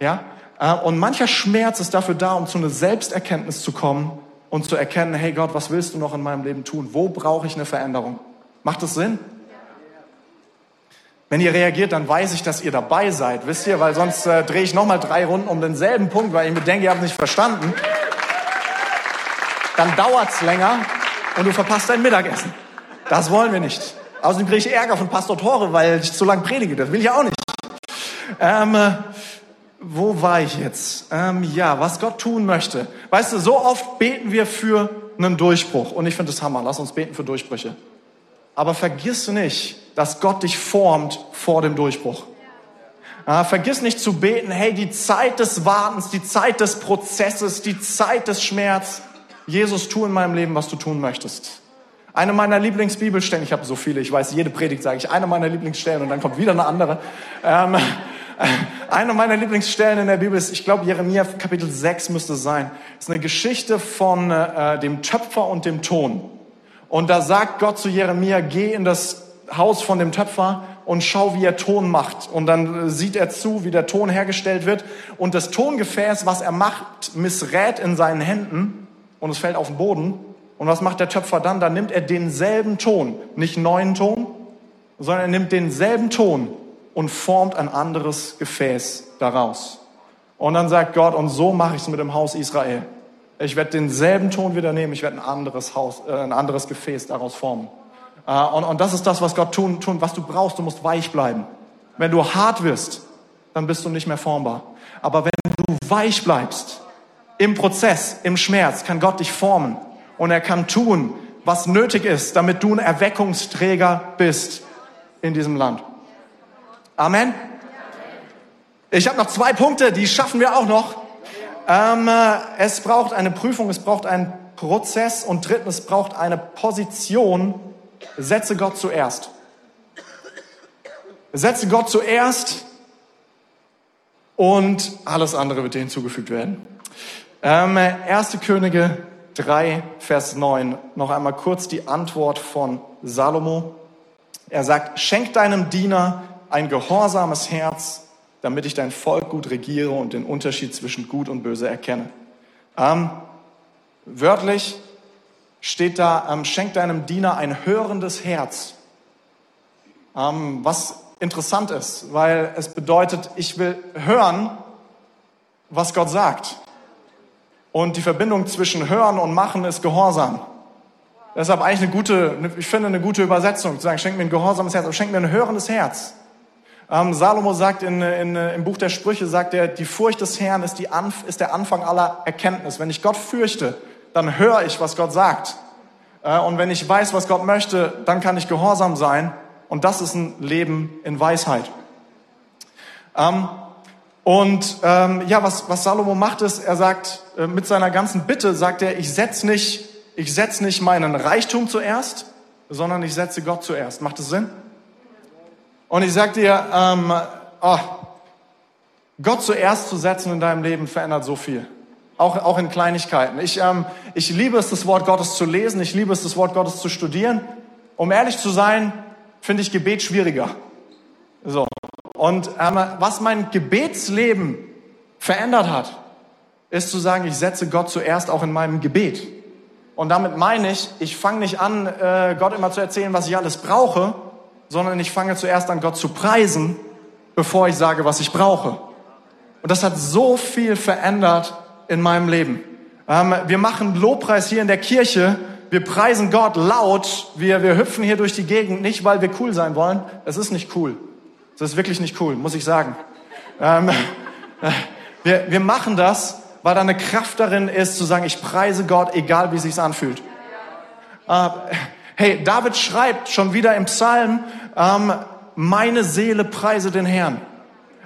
B: Ja? Äh, und mancher Schmerz ist dafür da, um zu einer Selbsterkenntnis zu kommen und zu erkennen, hey Gott, was willst du noch in meinem Leben tun? Wo brauche ich eine Veränderung? Macht das Sinn? Wenn ihr reagiert, dann weiß ich, dass ihr dabei seid, wisst ihr, weil sonst äh, drehe ich nochmal drei Runden um denselben Punkt, weil ich mir denke, ihr habt nicht verstanden. Dann dauert's länger und du verpasst dein Mittagessen. Das wollen wir nicht. Außerdem kriege ich Ärger von Pastor Tore, weil ich zu lang predige. Das will ich auch nicht. Ähm, äh, wo war ich jetzt? Ähm, ja, was Gott tun möchte. Weißt du, so oft beten wir für einen Durchbruch. Und ich finde das Hammer. Lass uns beten für Durchbrüche. Aber vergiss nicht, dass Gott dich formt vor dem Durchbruch. Äh, vergiss nicht zu beten, hey, die Zeit des Wartens, die Zeit des Prozesses, die Zeit des Schmerz. Jesus, tu in meinem Leben, was du tun möchtest. Eine meiner Lieblingsbibelstellen, ich habe so viele, ich weiß, jede Predigt sage ich, eine meiner Lieblingsstellen und dann kommt wieder eine andere. Ähm, eine meiner Lieblingsstellen in der Bibel ist, ich glaube, Jeremia Kapitel 6 müsste es sein. Das ist eine Geschichte von äh, dem Töpfer und dem Ton. Und da sagt Gott zu Jeremia, geh in das Haus von dem Töpfer und schau, wie er Ton macht. Und dann äh, sieht er zu, wie der Ton hergestellt wird. Und das Tongefäß, was er macht, missrät in seinen Händen und es fällt auf den Boden. Und was macht der Töpfer dann? Dann nimmt er denselben Ton, nicht neuen Ton, sondern er nimmt denselben Ton und formt ein anderes Gefäß daraus. Und dann sagt Gott, und so mache ich es mit dem Haus Israel. Ich werde denselben Ton wieder nehmen, ich werde ein anderes Haus, äh, ein anderes Gefäß daraus formen. Äh, und, und das ist das, was Gott tun, tun, was du brauchst. Du musst weich bleiben. Wenn du hart wirst, dann bist du nicht mehr formbar. Aber wenn du weich bleibst, im Prozess, im Schmerz, kann Gott dich formen. Und er kann tun, was nötig ist, damit du ein Erweckungsträger bist in diesem Land. Amen. Ich habe noch zwei Punkte, die schaffen wir auch noch. Ähm, äh, es braucht eine Prüfung, es braucht einen Prozess und drittens, es braucht eine Position. Setze Gott zuerst. Setze Gott zuerst und alles andere wird dir hinzugefügt werden. Ähm, 1. Könige 3, Vers 9. Noch einmal kurz die Antwort von Salomo. Er sagt, schenk deinem Diener ein gehorsames Herz, damit ich dein Volk gut regiere und den Unterschied zwischen gut und böse erkenne. Ähm, wörtlich steht da, ähm, schenk deinem Diener ein hörendes Herz. Ähm, was interessant ist, weil es bedeutet, ich will hören, was Gott sagt. Und die Verbindung zwischen Hören und Machen ist Gehorsam. Deshalb eigentlich eine gute, ich finde eine gute Übersetzung, zu sagen, schenk mir ein gehorsames Herz, aber schenk mir ein hörendes Herz. Ähm, Salomo sagt in, in, im Buch der Sprüche, sagt er, die Furcht des Herrn ist, die Anf ist der Anfang aller Erkenntnis. Wenn ich Gott fürchte, dann höre ich, was Gott sagt. Äh, und wenn ich weiß, was Gott möchte, dann kann ich gehorsam sein. Und das ist ein Leben in Weisheit. Ähm, und ähm, ja, was, was Salomo macht ist, er sagt, äh, mit seiner ganzen Bitte sagt er, ich setze nicht, ich setz nicht meinen Reichtum zuerst, sondern ich setze Gott zuerst. Macht das Sinn? Und ich sag dir, ähm, oh, Gott zuerst zu setzen in deinem Leben verändert so viel. Auch, auch in Kleinigkeiten. Ich, ähm, ich liebe es, das Wort Gottes zu lesen. Ich liebe es, das Wort Gottes zu studieren. Um ehrlich zu sein, finde ich Gebet schwieriger. So. Und ähm, was mein Gebetsleben verändert hat, ist zu sagen, ich setze Gott zuerst auch in meinem Gebet. Und damit meine ich, ich fange nicht an, äh, Gott immer zu erzählen, was ich alles brauche, sondern ich fange zuerst an, Gott zu preisen, bevor ich sage, was ich brauche. Und das hat so viel verändert in meinem Leben. Ähm, wir machen Lobpreis hier in der Kirche. Wir preisen Gott laut. Wir, wir hüpfen hier durch die Gegend, nicht weil wir cool sein wollen. Es ist nicht cool. Das ist wirklich nicht cool, muss ich sagen. Ähm, wir, wir machen das, weil da eine Kraft darin ist, zu sagen, ich preise Gott, egal wie es sich anfühlt. Äh, hey, David schreibt schon wieder im Psalm, ähm, meine Seele preise den Herrn.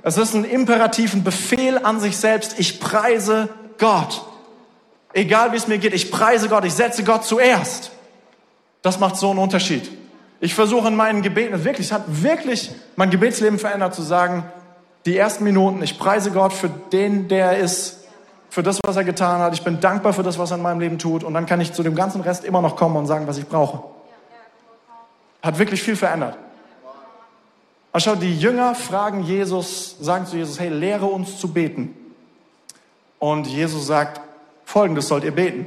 B: Es ist ein imperativen Befehl an sich selbst. Ich preise Gott. Egal wie es mir geht, ich preise Gott, ich setze Gott zuerst. Das macht so einen Unterschied. Ich versuche in meinen Gebeten, wirklich, es hat wirklich mein Gebetsleben verändert, zu sagen, die ersten Minuten, ich preise Gott für den, der er ist, für das, was er getan hat. Ich bin dankbar für das, was er in meinem Leben tut. Und dann kann ich zu dem ganzen Rest immer noch kommen und sagen, was ich brauche. Hat wirklich viel verändert. Und schau, die Jünger fragen Jesus, sagen zu Jesus, hey, lehre uns zu beten. Und Jesus sagt, folgendes sollt ihr beten.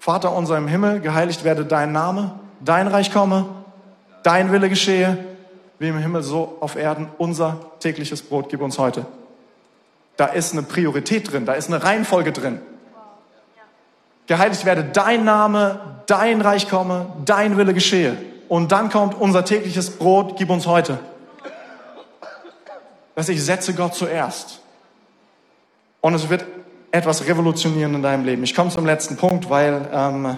B: Vater unser im Himmel, geheiligt werde dein Name, dein Reich komme, dein Wille geschehe, wie im Himmel so auf Erden. Unser tägliches Brot gib uns heute. Da ist eine Priorität drin, da ist eine Reihenfolge drin. Geheiligt werde dein Name, dein Reich komme, dein Wille geschehe. Und dann kommt unser tägliches Brot, gib uns heute. Dass ich setze Gott zuerst. Und es wird etwas revolutionieren in deinem Leben. Ich komme zum letzten Punkt, weil ähm,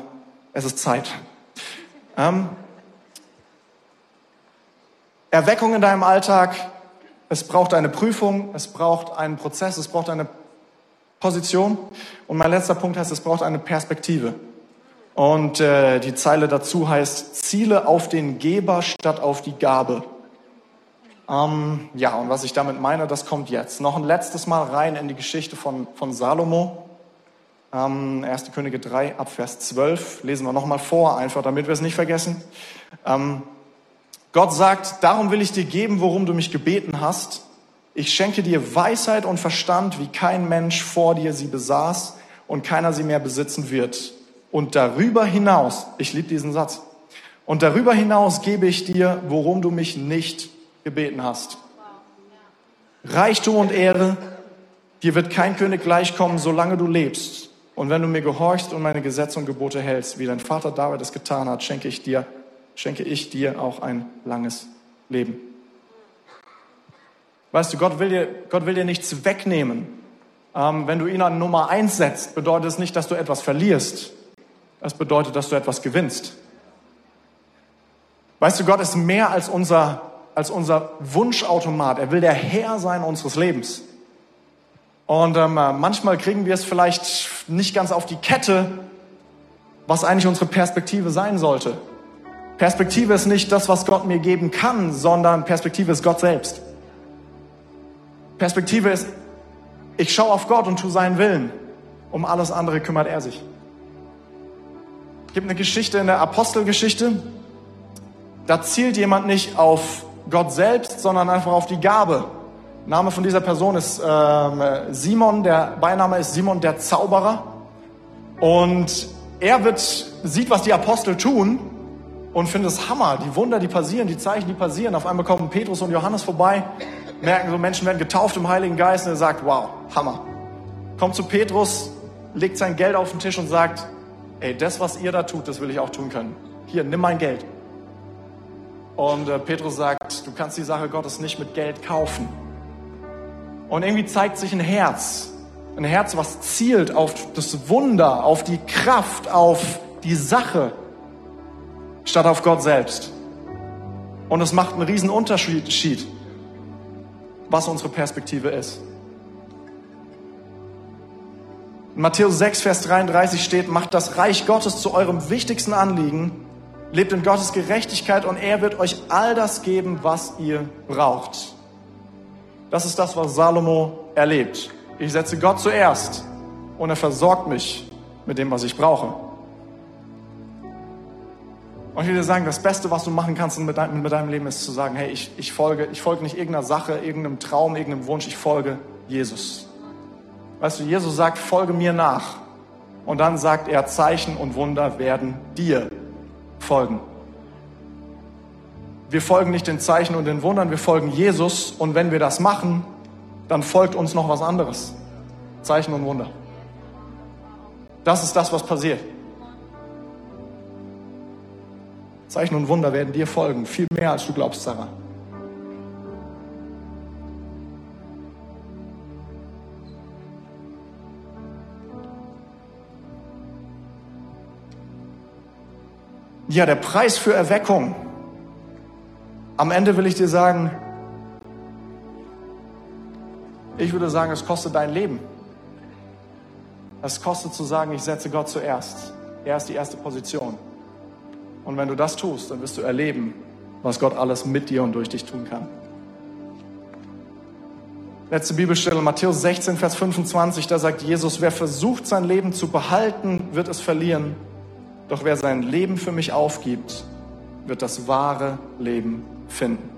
B: es ist Zeit. Ähm, Erweckung in deinem Alltag, es braucht eine Prüfung, es braucht einen Prozess, es braucht eine Position. Und mein letzter Punkt heißt, es braucht eine Perspektive. Und äh, die Zeile dazu heißt, Ziele auf den Geber statt auf die Gabe. Ähm, ja, und was ich damit meine, das kommt jetzt. Noch ein letztes Mal rein in die Geschichte von, von Salomo. Ähm, 1. Könige 3 ab Vers 12 lesen wir nochmal vor, einfach damit wir es nicht vergessen. Ähm, Gott sagt, darum will ich dir geben, worum du mich gebeten hast. Ich schenke dir Weisheit und Verstand, wie kein Mensch vor dir sie besaß und keiner sie mehr besitzen wird. Und darüber hinaus, ich liebe diesen Satz, und darüber hinaus gebe ich dir, worum du mich nicht gebeten hast. Reichtum und Ehre, dir wird kein König gleichkommen, solange du lebst. Und wenn du mir gehorchst und meine Gesetze und Gebote hältst, wie dein Vater David es getan hat, schenke ich dir, schenke ich dir auch ein langes Leben. Weißt du, Gott will dir, Gott will dir nichts wegnehmen. Ähm, wenn du ihn an Nummer eins setzt, bedeutet es nicht, dass du etwas verlierst. Es bedeutet, dass du etwas gewinnst. Weißt du, Gott ist mehr als unser als unser Wunschautomat. Er will der Herr sein unseres Lebens. Und ähm, manchmal kriegen wir es vielleicht nicht ganz auf die Kette, was eigentlich unsere Perspektive sein sollte. Perspektive ist nicht das, was Gott mir geben kann, sondern Perspektive ist Gott selbst. Perspektive ist, ich schaue auf Gott und tue seinen Willen. Um alles andere kümmert er sich. Es gibt eine Geschichte in der Apostelgeschichte. Da zielt jemand nicht auf Gott selbst, sondern einfach auf die Gabe. Name von dieser Person ist ähm, Simon, der Beiname ist Simon der Zauberer. Und er wird, sieht, was die Apostel tun und findet es Hammer. Die Wunder, die passieren, die Zeichen, die passieren. Auf einmal kommen Petrus und Johannes vorbei, merken so, Menschen werden getauft im Heiligen Geist und er sagt, wow, Hammer. Kommt zu Petrus, legt sein Geld auf den Tisch und sagt, ey, das, was ihr da tut, das will ich auch tun können. Hier, nimm mein Geld. Und äh, Petrus sagt, du kannst die Sache Gottes nicht mit Geld kaufen. Und irgendwie zeigt sich ein Herz, ein Herz, was zielt auf das Wunder, auf die Kraft, auf die Sache, statt auf Gott selbst. Und es macht einen riesen Unterschied, was unsere Perspektive ist. In Matthäus 6, Vers 33 steht, macht das Reich Gottes zu eurem wichtigsten Anliegen, lebt in Gottes Gerechtigkeit und er wird euch all das geben, was ihr braucht. Das ist das, was Salomo erlebt. Ich setze Gott zuerst und er versorgt mich mit dem, was ich brauche. Und ich will dir sagen, das Beste, was du machen kannst mit deinem, mit deinem Leben, ist zu sagen, hey, ich, ich, folge, ich folge nicht irgendeiner Sache, irgendeinem Traum, irgendeinem Wunsch, ich folge Jesus. Weißt du, Jesus sagt, folge mir nach. Und dann sagt er, Zeichen und Wunder werden dir folgen. Wir folgen nicht den Zeichen und den Wundern, wir folgen Jesus. Und wenn wir das machen, dann folgt uns noch was anderes. Zeichen und Wunder. Das ist das, was passiert. Zeichen und Wunder werden dir folgen, viel mehr als du glaubst, Sarah. Ja, der Preis für Erweckung. Am Ende will ich dir sagen, ich würde sagen, es kostet dein Leben. Es kostet zu sagen, ich setze Gott zuerst. Er ist die erste Position. Und wenn du das tust, dann wirst du erleben, was Gott alles mit dir und durch dich tun kann. Letzte Bibelstelle, Matthäus 16, Vers 25, da sagt Jesus, wer versucht sein Leben zu behalten, wird es verlieren. Doch wer sein Leben für mich aufgibt, wird das wahre Leben finden.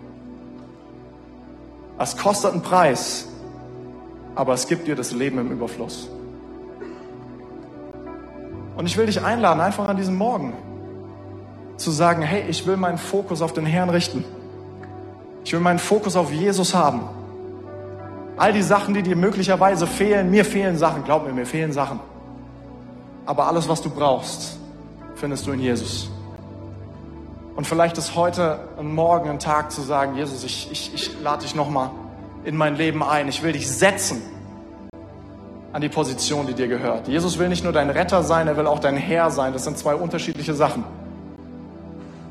B: Es kostet einen Preis, aber es gibt dir das Leben im Überfluss. Und ich will dich einladen, einfach an diesem Morgen zu sagen, hey, ich will meinen Fokus auf den Herrn richten. Ich will meinen Fokus auf Jesus haben. All die Sachen, die dir möglicherweise fehlen, mir fehlen Sachen, glaub mir, mir fehlen Sachen. Aber alles, was du brauchst, findest du in Jesus. Und vielleicht ist heute und morgen ein Tag zu sagen, Jesus, ich, ich, ich lade dich nochmal in mein Leben ein. Ich will dich setzen an die Position, die dir gehört. Jesus will nicht nur dein Retter sein, er will auch dein Herr sein. Das sind zwei unterschiedliche Sachen.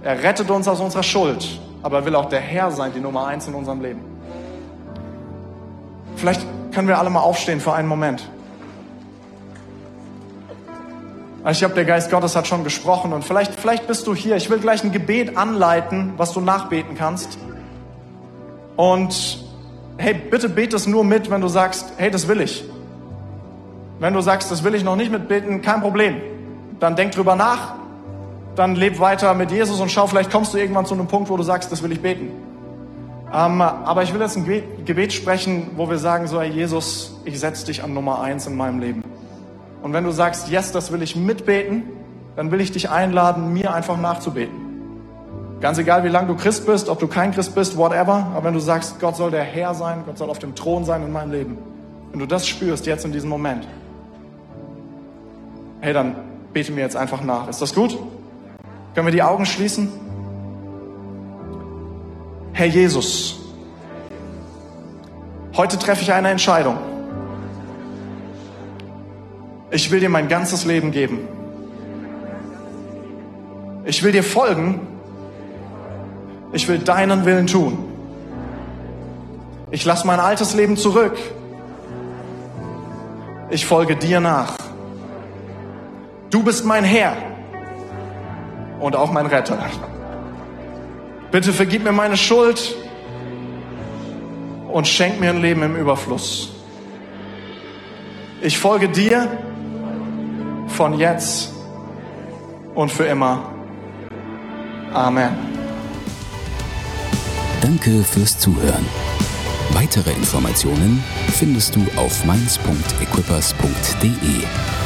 B: Er rettet uns aus unserer Schuld, aber er will auch der Herr sein, die Nummer eins in unserem Leben. Vielleicht können wir alle mal aufstehen für einen Moment. Also ich glaube, der Geist Gottes hat schon gesprochen und vielleicht, vielleicht bist du hier. Ich will gleich ein Gebet anleiten, was du nachbeten kannst. Und hey, bitte bete es nur mit, wenn du sagst, hey, das will ich. Wenn du sagst, das will ich noch nicht mitbeten, kein Problem. Dann denk drüber nach, dann leb weiter mit Jesus und schau, vielleicht kommst du irgendwann zu einem Punkt, wo du sagst, das will ich beten. Ähm, aber ich will jetzt ein Gebet sprechen, wo wir sagen, so, hey Jesus, ich setze dich an Nummer eins in meinem Leben. Und wenn du sagst, yes, das will ich mitbeten, dann will ich dich einladen, mir einfach nachzubeten. Ganz egal, wie lange du Christ bist, ob du kein Christ bist, whatever. Aber wenn du sagst, Gott soll der Herr sein, Gott soll auf dem Thron sein in meinem Leben. Wenn du das spürst, jetzt in diesem Moment, hey, dann bete mir jetzt einfach nach. Ist das gut? Können wir die Augen schließen? Herr Jesus, heute treffe ich eine Entscheidung. Ich will dir mein ganzes Leben geben. Ich will dir folgen. Ich will deinen Willen tun. Ich lasse mein altes Leben zurück. Ich folge dir nach. Du bist mein Herr und auch mein Retter. Bitte vergib mir meine Schuld und schenk mir ein Leben im Überfluss. Ich folge dir von jetzt und für immer. Amen.
A: Danke fürs Zuhören. Weitere Informationen findest du auf mainz.equippers.de.